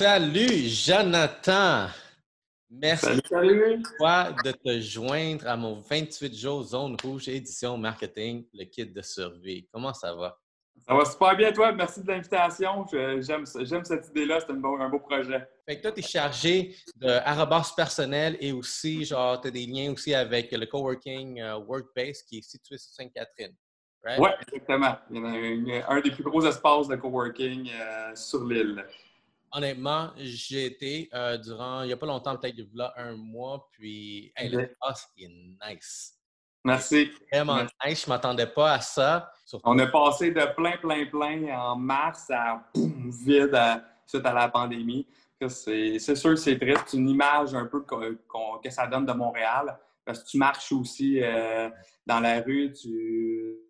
Salut, Jonathan. Merci de te joindre à mon 28 jours Zone Rouge édition marketing, le kit de survie. Comment ça va? Ça va super bien, toi. Merci de l'invitation. J'aime cette idée-là. C'est un beau, projet. Fait que toi, tu es chargé de personnel et aussi, genre, tu as des liens aussi avec le coworking euh, Workbase qui est situé sur Sainte-Catherine. Oui, exactement. Il y a un des plus gros espaces de coworking euh, sur l'île. Honnêtement, j'ai été euh, durant, il n'y a pas longtemps, peut-être là un mois, puis hey, le est nice. Merci. Vraiment nice, je ne m'attendais pas à ça. On est passé de plein, plein, plein en mars à vide suite à la pandémie. C'est sûr que c'est triste. C'est une image un peu que ça donne de Montréal. Parce tu marches aussi euh, dans la rue, tu,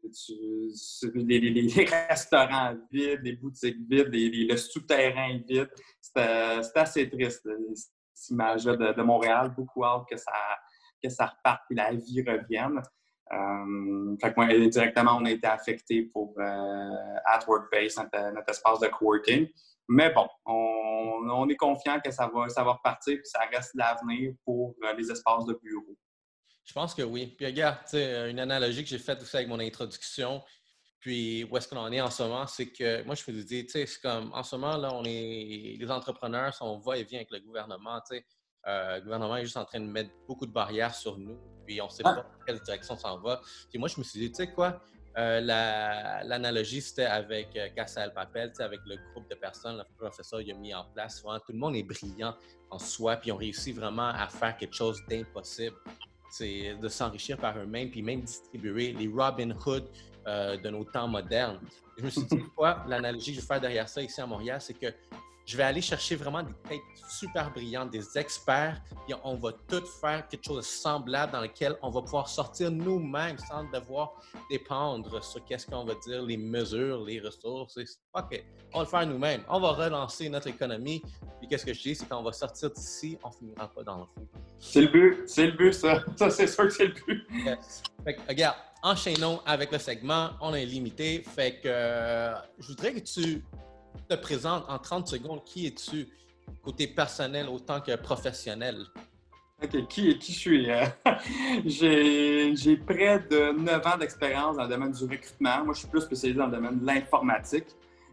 les, restaurants vides, les boutiques vides, le souterrain vide. C'est assez triste, cette image-là de, Montréal. Beaucoup hâte que ça, que ça reparte et la vie revienne. Euh, fait que directement, on a été affecté pour euh, At Workbase, notre, espace de coworking. Mais bon, on, est confiant que ça va, ça va repartir et ça reste l'avenir pour euh, les espaces de bureau. Je pense que oui. Puis regarde, une analogie que j'ai faite aussi avec mon introduction, puis où est-ce qu'on en est en ce moment, c'est que moi, je me dis, tu sais, c'est comme en ce moment, là, on est les entrepreneurs, on va et vient avec le gouvernement, tu sais. Euh, le gouvernement est juste en train de mettre beaucoup de barrières sur nous, puis on ne sait pas dans quelle direction ça s'en va. Puis moi, je me suis dit, tu sais quoi, euh, l'analogie, c'était avec euh, Casa El Papel, avec le groupe de personnes, le professeur il a mis en place. tout le monde est brillant en soi, puis ils ont réussi vraiment à faire quelque chose d'impossible. C'est de s'enrichir par eux-mêmes, puis même distribuer les Robin Hood de nos temps modernes. Je me suis dit, quoi, l'analogie que je vais faire derrière ça ici à Montréal, c'est que je vais aller chercher vraiment des têtes super brillantes, des experts, et on va tout faire quelque chose de semblable dans lequel on va pouvoir sortir nous-mêmes sans devoir dépendre sur qu'est-ce qu'on va dire, les mesures, les ressources. OK, on va le faire nous-mêmes. On va relancer notre économie. Puis qu'est-ce que je dis, c'est qu'on va sortir d'ici, on finira pas dans le fond. C'est le but, c'est le but, ça. Ça, c'est sûr que c'est le but. Fait que, regarde, enchaînons avec le segment. On est limité. Fait que euh, je voudrais que tu te présentes en 30 secondes, qui es-tu côté personnel autant que professionnel? OK, qui, qui je suis? Euh, j'ai près de 9 ans d'expérience dans le domaine du recrutement. Moi, je suis plus spécialisé dans le domaine de l'informatique,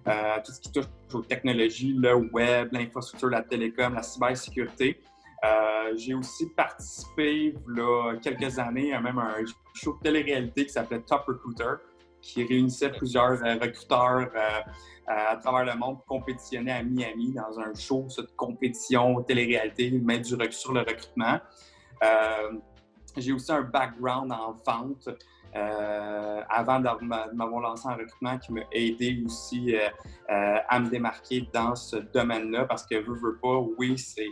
euh, tout ce qui touche aux technologies, le web, l'infrastructure, la télécom, la cybersécurité. Euh, j'ai aussi participé, il a quelques années, à même un show de télé-réalité qui s'appelait Top Recruiter, qui réunissait plusieurs recruteurs à travers le monde pour compétitionner à Miami dans un show de compétition télé-réalité, mettre du sur le recrutement. Euh, j'ai aussi un background en vente euh, avant de m'avoir lancé en recrutement qui m'a aidé aussi euh, à me démarquer dans ce domaine-là parce que veux, veux pas, oui, c'est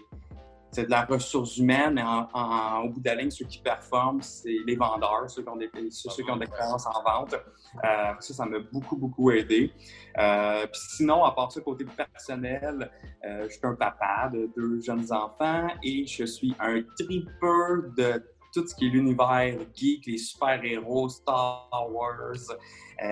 c'est de la ressource humaine, mais au bout de la ligne, ceux qui performent, c'est les vendeurs, ceux qui ont des, ceux qui ont l'expérience en vente. Euh, ça, ça m'a beaucoup, beaucoup aidé. Euh, puis sinon, à part ça, côté personnel, euh, je suis un papa de deux jeunes enfants et je suis un tripper de tout ce qui est l'univers geek, les super-héros, Star Wars,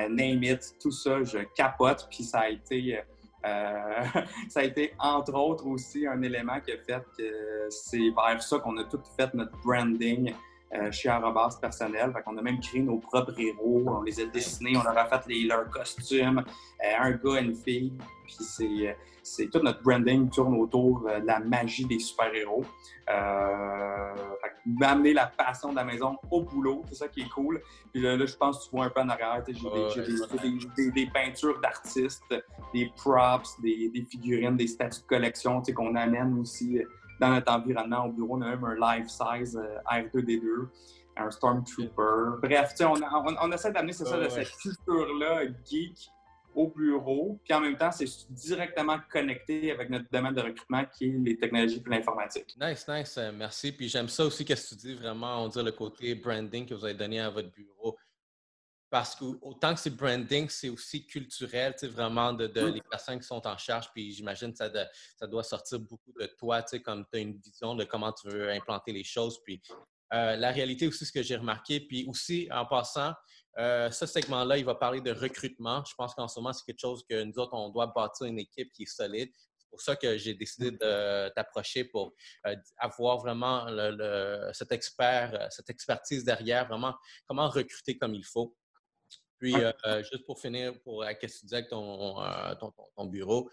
name it, tout ça, je capote. Puis ça a été euh, ça a été, entre autres, aussi un élément qui a fait que c'est vers ça qu'on a tout fait notre branding euh, chez Arrobas personnel. Fait qu'on a même créé nos propres héros, on les a dessinés, on leur a fait les, leurs costumes, euh, un gars, une fille. Puis c'est, c'est tout notre branding tourne autour de la magie des super-héros. Euh, d'amener la passion de la maison au boulot, c'est ça qui est cool. Puis là, je pense que tu vois un peu en arrière, j'ai des, peintures d'artistes, des props, des, figurines, des statues de collection qu'on amène aussi dans notre environnement au bureau. On a même un life-size euh, R2D2, un Stormtrooper. Bref, on, on, on, essaie d'amener ça, de cette culture-là geek au bureau, puis en même temps, c'est directement connecté avec notre domaine de recrutement qui est les technologies et l'informatique. Nice, nice, euh, merci. Puis j'aime ça aussi que tu dis vraiment, on dit le côté branding que vous avez donné à votre bureau. Parce que autant que c'est branding, c'est aussi culturel, tu sais, vraiment de, les personnes qui sont en charge. Puis j'imagine que ça, ça doit sortir beaucoup de toi, tu sais, comme tu as une vision de comment tu veux implanter les choses. Puis euh, la réalité aussi, ce que j'ai remarqué, puis aussi en passant, euh, ce segment-là, il va parler de recrutement. Je pense qu'en ce moment, c'est quelque chose que nous autres, on doit bâtir une équipe qui est solide. C'est pour ça que j'ai décidé de t'approcher pour euh, avoir vraiment cet expert, cette expertise derrière, vraiment comment recruter comme il faut. Puis, juste pour finir, pour ce que tu disais avec ton, ton bureau,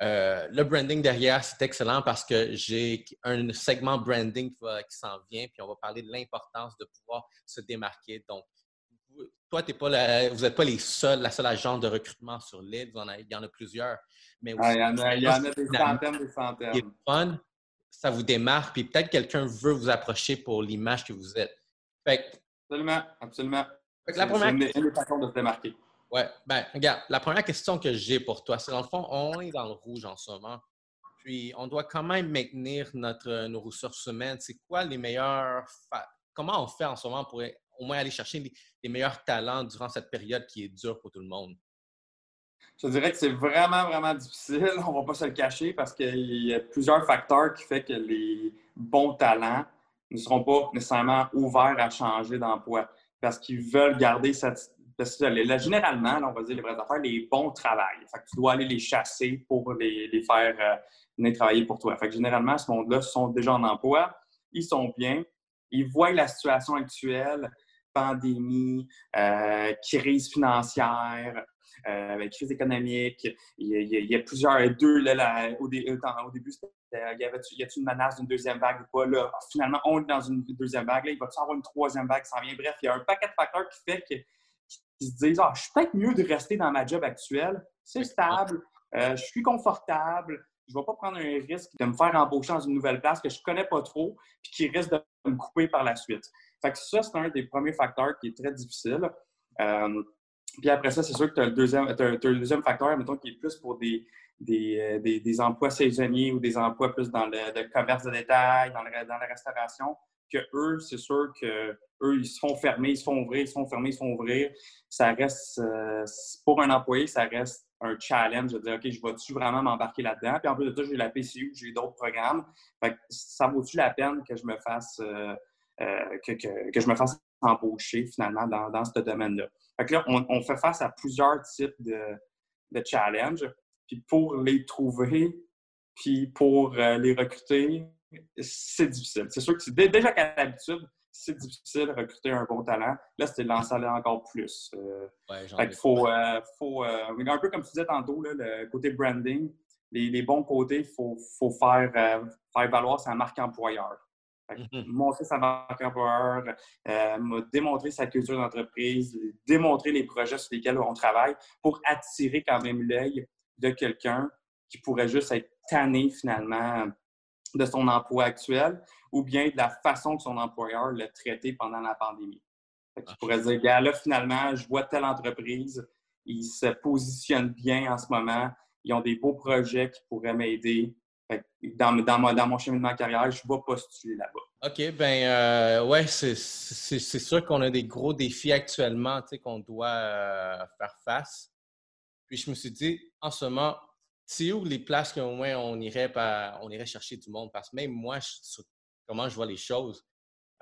euh, le branding derrière, c'est excellent parce que j'ai un segment branding qui, s'en vient, puis on va parler de l'importance de pouvoir se démarquer. Donc, toi, pas vous n'êtes pas les seuls, la seule agence de recrutement sur l'île. Il y en a plusieurs. Mais il, y en a, il y en a des centaines, des centaines. Fun, ça vous démarque, puis peut-être quelqu'un veut vous approcher pour l'image que vous êtes. absolument, absolument. La première... une, une de se démarquer. Oui, ben, regarde, la première question que j'ai pour toi, c'est dans le fond, on est dans le rouge en ce moment. Puis, on doit quand même maintenir notre, nos ressources humaines. C'est quoi les meilleurs. Comment on fait en ce moment pour au moins aller chercher les, meilleurs talents durant cette période qui est dure pour tout le monde? Je dirais que c'est vraiment, vraiment difficile. On ne va pas se le cacher parce qu'il y a plusieurs facteurs qui font que les bons talents ne seront pas nécessairement ouverts à changer d'emploi parce qu'ils veulent garder cette, parce que là, généralement, on va dire les vraies affaires, les bons travaillent. Fait tu dois aller les chasser pour les, faire euh, venir travailler pour toi. Fait généralement, ce monde-là sont déjà en emploi, ils sont bien, ils voient la situation actuelle, pandémie, euh, crise financière, euh, crise économique. Il y, a, plusieurs, deux, là, au, début, il y avait y a une menace d'une deuxième vague ou pas? Là, finalement, on est dans une deuxième vague. Là, il va y avoir une troisième vague? Qui s'en vient? Bref, il y a un paquet de facteurs qui fait que qui se disent Ah, je suis peut-être mieux de rester dans ma job actuelle, c'est stable, euh, je suis confortable, je ne vais pas prendre un risque de me faire embaucher dans une nouvelle place que je ne connais pas trop puis qui risque de me couper par la suite. Fait que ça, c'est un des premiers facteurs qui est très difficile. Euh, puis après ça, c'est sûr que tu as, le deuxième facteur, mettons, qui est plus pour des, des, euh, des, emplois saisonniers ou des emplois plus dans le, commerce de détail, dans, dans la restauration que eux, c'est sûr que eux, ils se font fermer, ils se font ouvrir, ils se font fermer, ils se font ouvrir. Ça reste, euh, pour un employé, ça reste un challenge de dire, OK, je vais-tu vraiment m'embarquer là-dedans? Puis en plus de ça, j'ai la PCU, j'ai d'autres programmes. Ça vaut-tu la peine que je me fasse, euh, euh, que, que, je me fasse embaucher finalement dans, dans ce domaine-là? Fait que là, on, fait face à plusieurs types de, de challenges. Puis pour les trouver, puis pour les recruter, c'est difficile. C'est sûr que déjà qu'à l'habitude, c'est difficile de recruter un bon talent. Là, c'était de lancer encore plus. Euh, il faut, euh, faut euh, un peu comme tu disais tantôt, le côté branding, les, bons côtés, il faut, faire, faire valoir sa marque employeur. Montrer sa marque employeur, démontrer sa culture d'entreprise, démontrer les projets sur lesquels on travaille pour attirer quand même l'œil de quelqu'un qui pourrait juste être tanné finalement de son emploi actuel ou bien de la façon que son employeur l'a traité pendant la pandémie. Tu ah, pourrais dire, là, finalement, je vois telle entreprise, ils se positionnent bien en ce moment, ils ont des beaux projets qui pourraient m'aider. Dans, dans, dans, mon chemin de carrière, je vais postuler là-bas. OK, ben euh, ouais, c'est sûr qu'on a des gros défis actuellement qu'on doit euh, faire face. Puis je me suis dit, en ce moment, c'est où les places qu'au moins on irait, on irait chercher du monde? Parce que même moi, comment je vois les choses,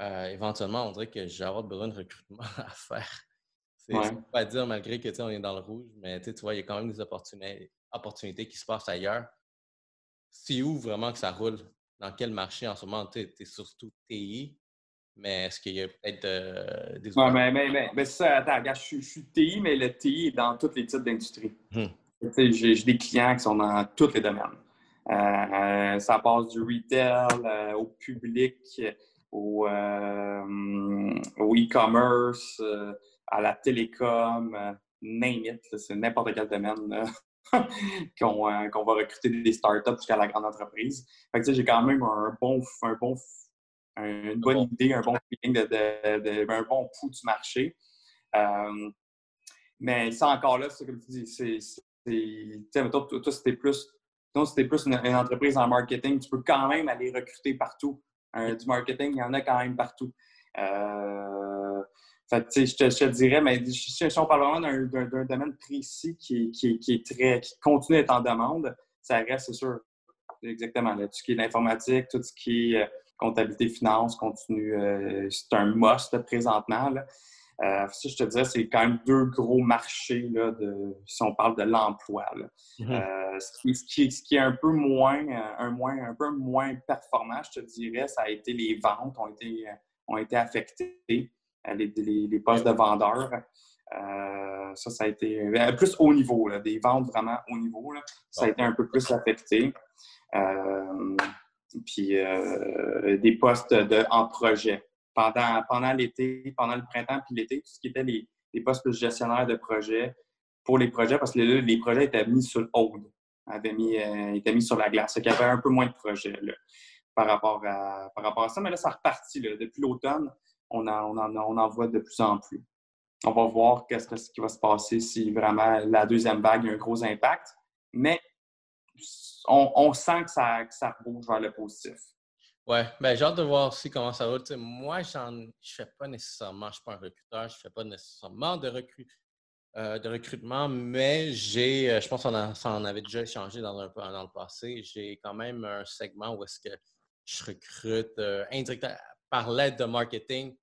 euh, éventuellement, on dirait que j'ai besoin de recrutement à faire. C'est pas à dire malgré que on est dans le rouge, mais tu vois, il y a quand même des opportunités, opportunités qui se passent ailleurs. C'est où vraiment que ça roule? Dans quel marché en ce moment? Tu es, surtout TI, mais est-ce qu'il y a peut-être euh, des Oui, mais, mais, mais, ça, attends, je, suis TI, mais le TI est dans tous les types d'industrie. Hum. J'ai des clients qui sont dans tous les domaines. Euh, ça passe du retail euh, au public, au, euh, e-commerce, à la télécom, name it, c'est n'importe quel domaine qu'on va recruter des startups jusqu'à la grande entreprise. j'ai quand même un bon, un bon, une bonne idée, un bon feeling, de, un bon pouls du marché. mais ça encore là, c'est comme tu dis, c'est toi, toi c'était plus, plus une, entreprise en marketing, tu peux quand même aller recruter partout. du marketing, il y en a quand même partout. Euh, je, te, dirais, mais si, on parle vraiment d'un domaine précis qui, est très, qui continue d'être en demande, ça reste, c'est sûr, exactement, tout ce qui est l'informatique, tout ce qui est euh, comptabilité finance continue, euh, c'est un must présentement. Euh, ça, je te dirais, c'est quand même deux gros marchés là, de, si on parle de l'emploi. Mm-hmm. Euh, ce, qui, ce, qui, est un peu moins, euh, un, moins, un peu moins performant, je te dirais, ça a été les ventes ont été, ont été affectées, les, les, postes de vendeurs. ça, ça a été plus haut niveau, là, des ventes vraiment haut niveau. Là, ça a été un peu plus affecté. Puis des postes en projet pendant, pendant l'été, pendant le printemps puis l'été, tout ce qui était les, postes de gestionnaires de projets pour les projets, parce que les projets étaient mis sur hold, euh, étaient mis sur la glace. Il y avait un peu moins de projets par, rapport à, par rapport à ça. Mais là, ça repartit. Depuis l'automne, on en, voit de plus en plus. On va voir qu'est-ce qui va se passer si vraiment la deuxième vague a un gros impact. Mais on, on sent que ça, que ça bouge vers le positif. Ouais, ben j'ai hâte de voir aussi comment ça va. moi, je ne fais pas nécessairement, je ne suis pas un recruteur, je ne fais pas nécessairement de, euh, de recrutement, mais j'ai, euh, je pense qu'on en avait déjà échangé dans, dans le passé, j'ai quand même un segment où est-ce que je recrute euh, indirectement par l'aide de marketing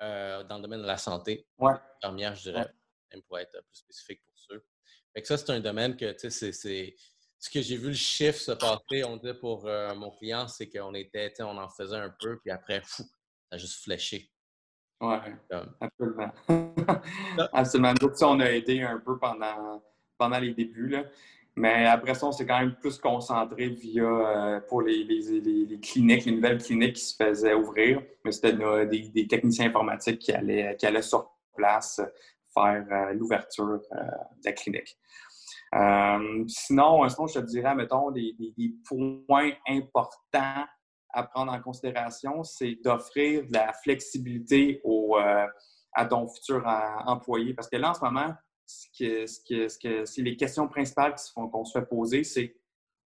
dans le domaine de la santé. Ouais. Première, je dirais, même pour être plus spécifique pour ceux. Fait que ça, c'est un domaine que, tu sais, c'est ce que j'ai vu le chiffre se passer, on dit pour euh, mon client, c'est qu'on était, on en faisait un peu, puis après, fou, ça a juste fléché. Oui, absolument. absolument. Nous on a aidé un peu pendant, pendant les débuts, là. mais après ça, on s'est quand même plus concentré via euh, pour les, les, cliniques, les nouvelles cliniques qui se faisaient ouvrir. Mais c'était des, techniciens informatiques qui allaient, qui allaient sur place faire euh, l'ouverture de la clinique. Euh, sinon, sinon, je te dirais, mettons, des, points importants à prendre en considération, c'est d'offrir de la flexibilité au, euh, à ton futur employé. Parce que là, en ce moment, ce que, ce que, c'est les questions principales qu'on se fait poser, c'est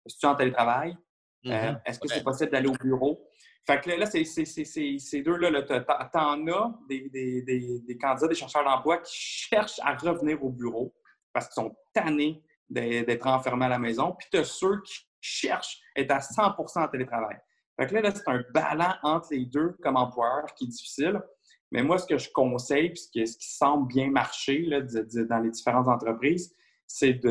est-ce que tu es en télétravail? Euh, mm-hmm. Est-ce que c'est possible d'aller au bureau? Fait que là, c'est, ces deux-là, t'en as des, des, des, des, candidats, des chercheurs d'emploi qui cherchent à revenir au bureau parce qu'ils sont tannés d'être enfermé à la maison. Puis tu as ceux qui cherchent à être à 100% en télétravail. Fait que là, c'est un ballon entre les deux comme employeur qui est difficile. Mais moi, ce que je conseille, puis ce qui, semble bien marcher dans les différentes entreprises, c'est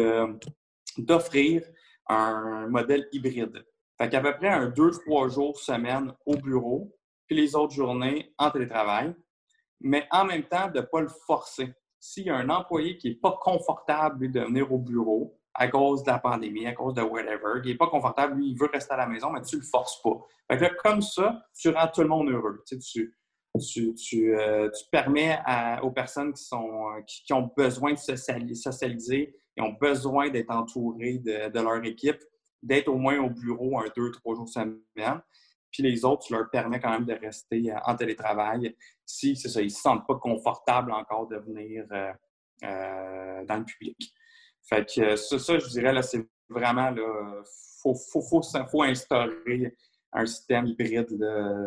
d'offrir un modèle hybride. Fait qu'à peu près un deux, trois jours semaine au bureau, puis les autres journées en télétravail, mais en même temps de ne pas le forcer s'il y a un employé qui n'est pas confortable de venir au bureau à cause de la pandémie, à cause de whatever, qui n'est pas confortable, lui, il veut rester à la maison, mais tu ne le forces pas. Comme ça, tu rends tout le monde heureux. Tu, euh, permets aux personnes qui, sont, qui, ont besoin de socialiser, qui ont besoin d'être entourées de, de, leur équipe, d'être au moins au bureau un, deux, trois jours semaine. Puis les autres, tu leur permets quand même de rester euh, en télétravail si, c'est ça, ils ne se sentent pas confortables encore de venir euh, euh, dans le public. Fait que ça, je dirais, là, c'est vraiment, là, faut, faut, faut, faut, instaurer un système hybride, là,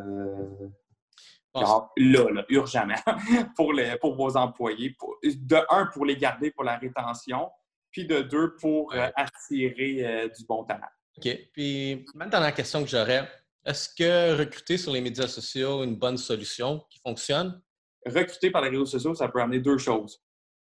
là, urgemment, pour, les, pour vos employés. de un, pour les garder pour la rétention, puis de deux, pour attirer du bon talent. OK. Puis, maintenant, la question que j'aurais, est-ce que recruter sur les médias sociaux est une bonne solution qui fonctionne? Recruter par les réseaux sociaux, ça peut amener deux choses.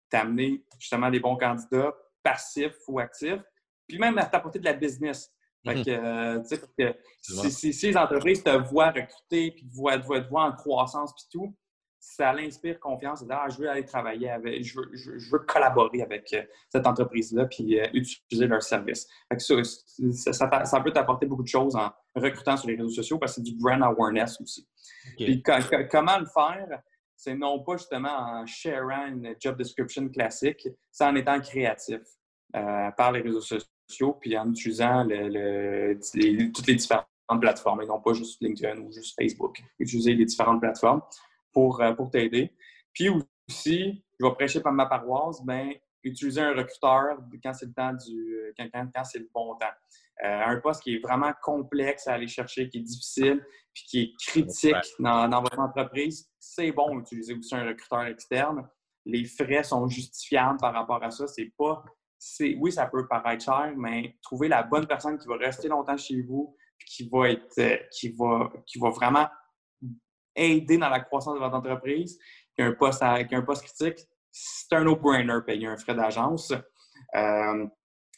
T'amener justement des bons candidats passifs ou actifs, puis même à t'apporter de la business. Fait mhm. que, euh, si, les entreprises te voient recruter, puis te voient, te voient en croissance, puis tout, ça l'inspire confiance. Ah, je veux aller travailler avec, je veux, je, veux collaborer avec euh, cette entreprise-là puis euh, utiliser leur service. Ça, ça, peut t'apporter beaucoup de choses en recrutant sur les réseaux sociaux parce que c'est du brand awareness aussi. Puis comment le faire? C'est non pas justement en sharant une job description classique, c'est en étant créatif euh, par les réseaux sociaux puis en utilisant toutes les différentes plateformes et non pas juste LinkedIn ou juste Facebook. Utiliser les différentes plateformes pour, euh, pour t'aider. Puis aussi, je vais prêcher par ma paroisse, ben, utiliser un recruteur quand c'est le temps du quand, quand, c'est le bon temps. Euh, un poste qui est vraiment complexe à aller chercher, qui est difficile, puis qui est critique dans, dans votre entreprise, c'est bon d'utiliser aussi un recruteur externe. Les frais sont justifiables par rapport à ça. C'est pas. Oui, ça peut paraître cher, mais trouver la bonne personne qui va rester longtemps chez vous, qui va être qui va, qui va vraiment aider dans la croissance de votre entreprise, qui a un poste, à, qui a un poste critique, c'est un no-brainer payer un frais d'agence. Euh,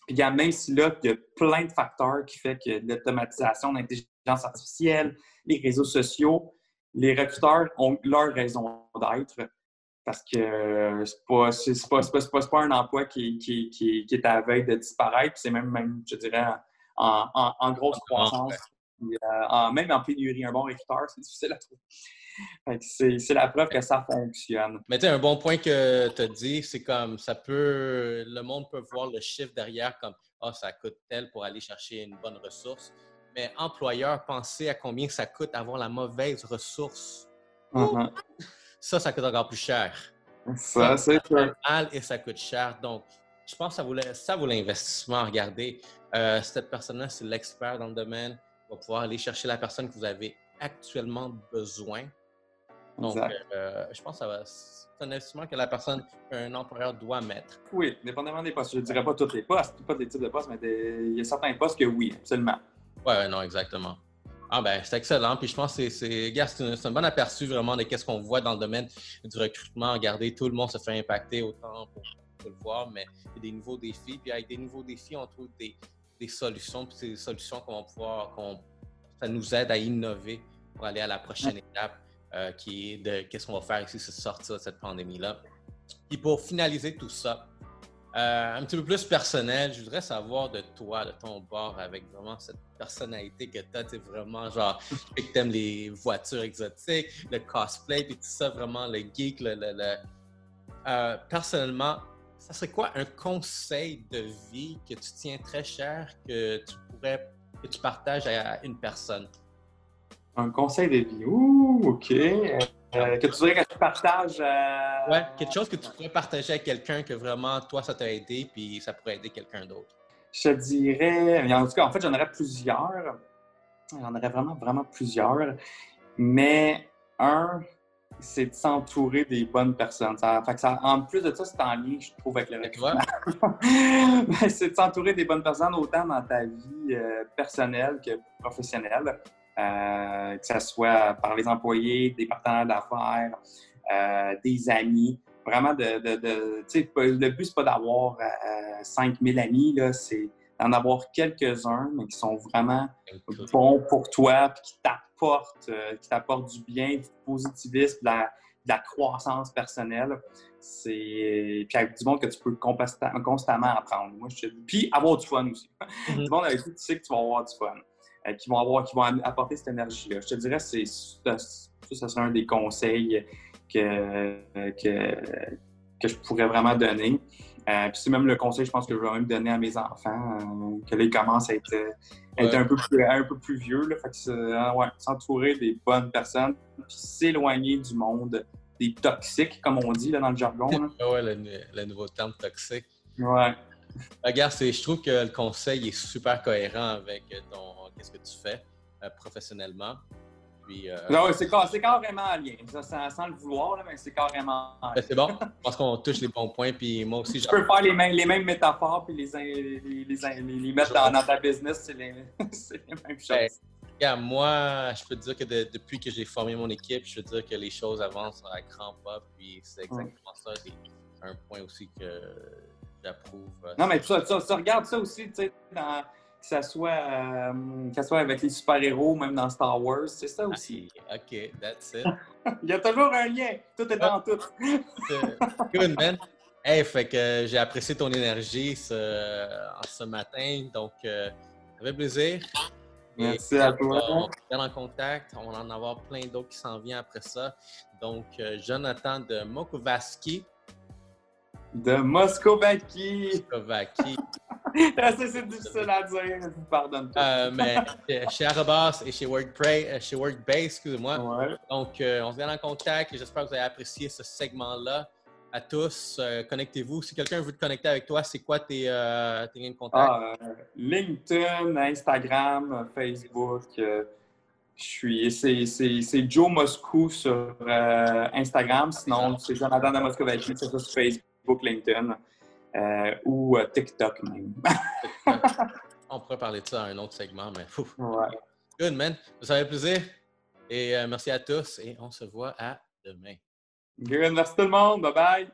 puis, même si là, il y a plein de facteurs qui font que l'automatisation, l'intelligence artificielle, les réseaux sociaux, les recruteurs ont leur raison d'être parce que c'est pas, c'est pas, pas, pas, un emploi qui, qui, qui, est à la veille de disparaître. C'est même, même, je dirais, en, en, grosse croissance. Euh, même en pénurie, un bon recruteur, c'est difficile à trouver. C'est la preuve que ça fonctionne. Mais tu un bon point que tu as dit, c'est comme ça peut. Le monde peut voir le chiffre derrière comme Ah, oh, ça coûte tel pour aller chercher une bonne ressource. Mais employeur, pensez à combien ça coûte avoir la mauvaise ressource. Uh-huh. Ça, ça coûte encore plus cher. Ça, c'est mal et ça coûte cher. Donc, je pense que ça vaut, ça vaut l'investissement. Regardez, euh, cette personne-là, c'est l'expert dans le domaine. va pouvoir aller chercher la personne que vous avez actuellement besoin. Donc, euh, je pense que c'est un investissement que la personne, un employeur doit mettre. Oui, dépendamment des postes. Je ne dirais pas tous les postes, pas des types de postes, mais il y a certains postes que oui, absolument. Oui, non, exactement. Ah ben, c'est excellent. Puis je pense que c'est, c'est, un bon aperçu vraiment de ce qu'on voit dans le domaine du recrutement. Regardez, tout le monde se fait impacter autant pour, le voir, mais il y a des nouveaux défis. Puis avec des nouveaux défis, on trouve des, solutions. Puis ces solutions qu'on va pouvoir, ça nous aide à innover pour aller à la prochaine étape euh, de qu'est-ce qu'on va faire ici, c'est sortir de cette pandémie-là. Puis pour finaliser tout ça, euh, un petit peu plus personnel, je voudrais savoir de toi, de ton bord, avec vraiment cette personnalité que tu as. Vraiment genre, que tu aimes les voitures exotiques, le cosplay, puis tout ça, vraiment le geek. Le, euh, personnellement, ça serait quoi un conseil de vie que tu tiens très cher, que tu pourrais, que tu partages à une personne? Un conseil de vie. Ouh, OK. Euh, que tu voudrais que tu partages. Euh... Ouais, quelque chose que tu pourrais partager avec quelqu'un que vraiment, toi, ça t'a aidé, puis ça pourrait aider quelqu'un d'autre. Je te dirais. En tout cas, en fait, j'en aurais plusieurs. J'en aurais vraiment, vraiment plusieurs. Mais un, c'est de s'entourer des bonnes personnes. Ça, fait que ça, en plus de ça, c'est en lien, je trouve, avec le recrutement. c'est de s'entourer des bonnes personnes autant dans ta vie euh, personnelle que professionnelle. Euh, que ce soit par les employés, des partenaires d'affaires, euh, des amis. Vraiment, de, de, de le but, c'est pas d'avoir 5000 euh, amis, c'est d'en avoir quelques-uns, mais qui sont vraiment bons pour toi, puis qui t'apportent, qui t'apportent du bien, du positivisme, de la, de la croissance personnelle. C'est puis avec du monde que tu peux constamment apprendre. Moi, je Puis avoir du fun aussi. Mm-hmm. Du monde avec qui tu sais que tu vas avoir du fun. Euh, qui vont avoir, qui vont apporter cette énergie-là. Je te dirais, c'est ça, ça serait un des conseils que, que, que je pourrais vraiment donner. Euh, puis c'est même le conseil, je pense, que je vais même donner à mes enfants, euh, que là, ils commencent à être, être un, peu plus, un peu plus vieux. Là, fait que ouais, s'entourer des bonnes personnes, puis s'éloigner du monde des toxiques, comme on dit là, dans le jargon. ouais, le, le, nouveau terme toxique. Ouais. Regarde, je trouve que le conseil est super cohérent avec ton, qu'est-ce que tu fais euh, professionnellement. Puis, euh, non, c'est, carrément en lien. Ça, sans, le vouloir, mais c'est carrément en ben, c'est bon. Je pense qu'on touche les bons points. Puis moi aussi, je peux faire les, mêmes, les mêmes métaphores puis les, les, les, mettre dans, ta business. C'est les, mêmes choses. Ben, regarde, moi, je peux te dire que depuis que j'ai formé mon équipe, je peux te dire que les choses avancent à grand pas. Puis c'est exactement ça. C'est un point aussi que j'approuve. Non, mais tu, regardes ça aussi, tu sais, dans que ça soit, euh, soit avec les super-héros, même dans Star Wars. C'est ça aussi. OK, that's it. Il y a toujours un lien. Tout est dans tout. Good, man. Hey, fait que j'ai apprécié ton énergie ce, ce matin. Donc, euh, avec plaisir. Merci à toi. On est en contact. On va en avoir plein d'autres qui s'en viennent après ça. Donc, euh, Jonathan de Mokovaski. De Moscovaki. Moscovaki. c'est difficile à dire, je vous pardonne pas. Euh, mais chez Arabas et chez WorkPray, euh, chez Workbase, excusez-moi. Donc, euh, on se vient en contact et j'espère que vous avez apprécié ce segment-là. À tous, connectez-vous. Si quelqu'un veut te connecter avec toi, c'est quoi tes, liens de contact? Ah, LinkedIn, Instagram, Facebook. je suis, c'est Joe Moscou sur Instagram. Sinon, c'est Jonathan de Moscovaki sur Facebook, LinkedIn. Euh, ou euh, TikTok même. On pourrait parler de ça à un autre segment, mais fou. Ouais. Good, man. Ça fait plaisir. Et euh, merci à tous et on se voit à demain. Good, merci tout le monde. Bye bye.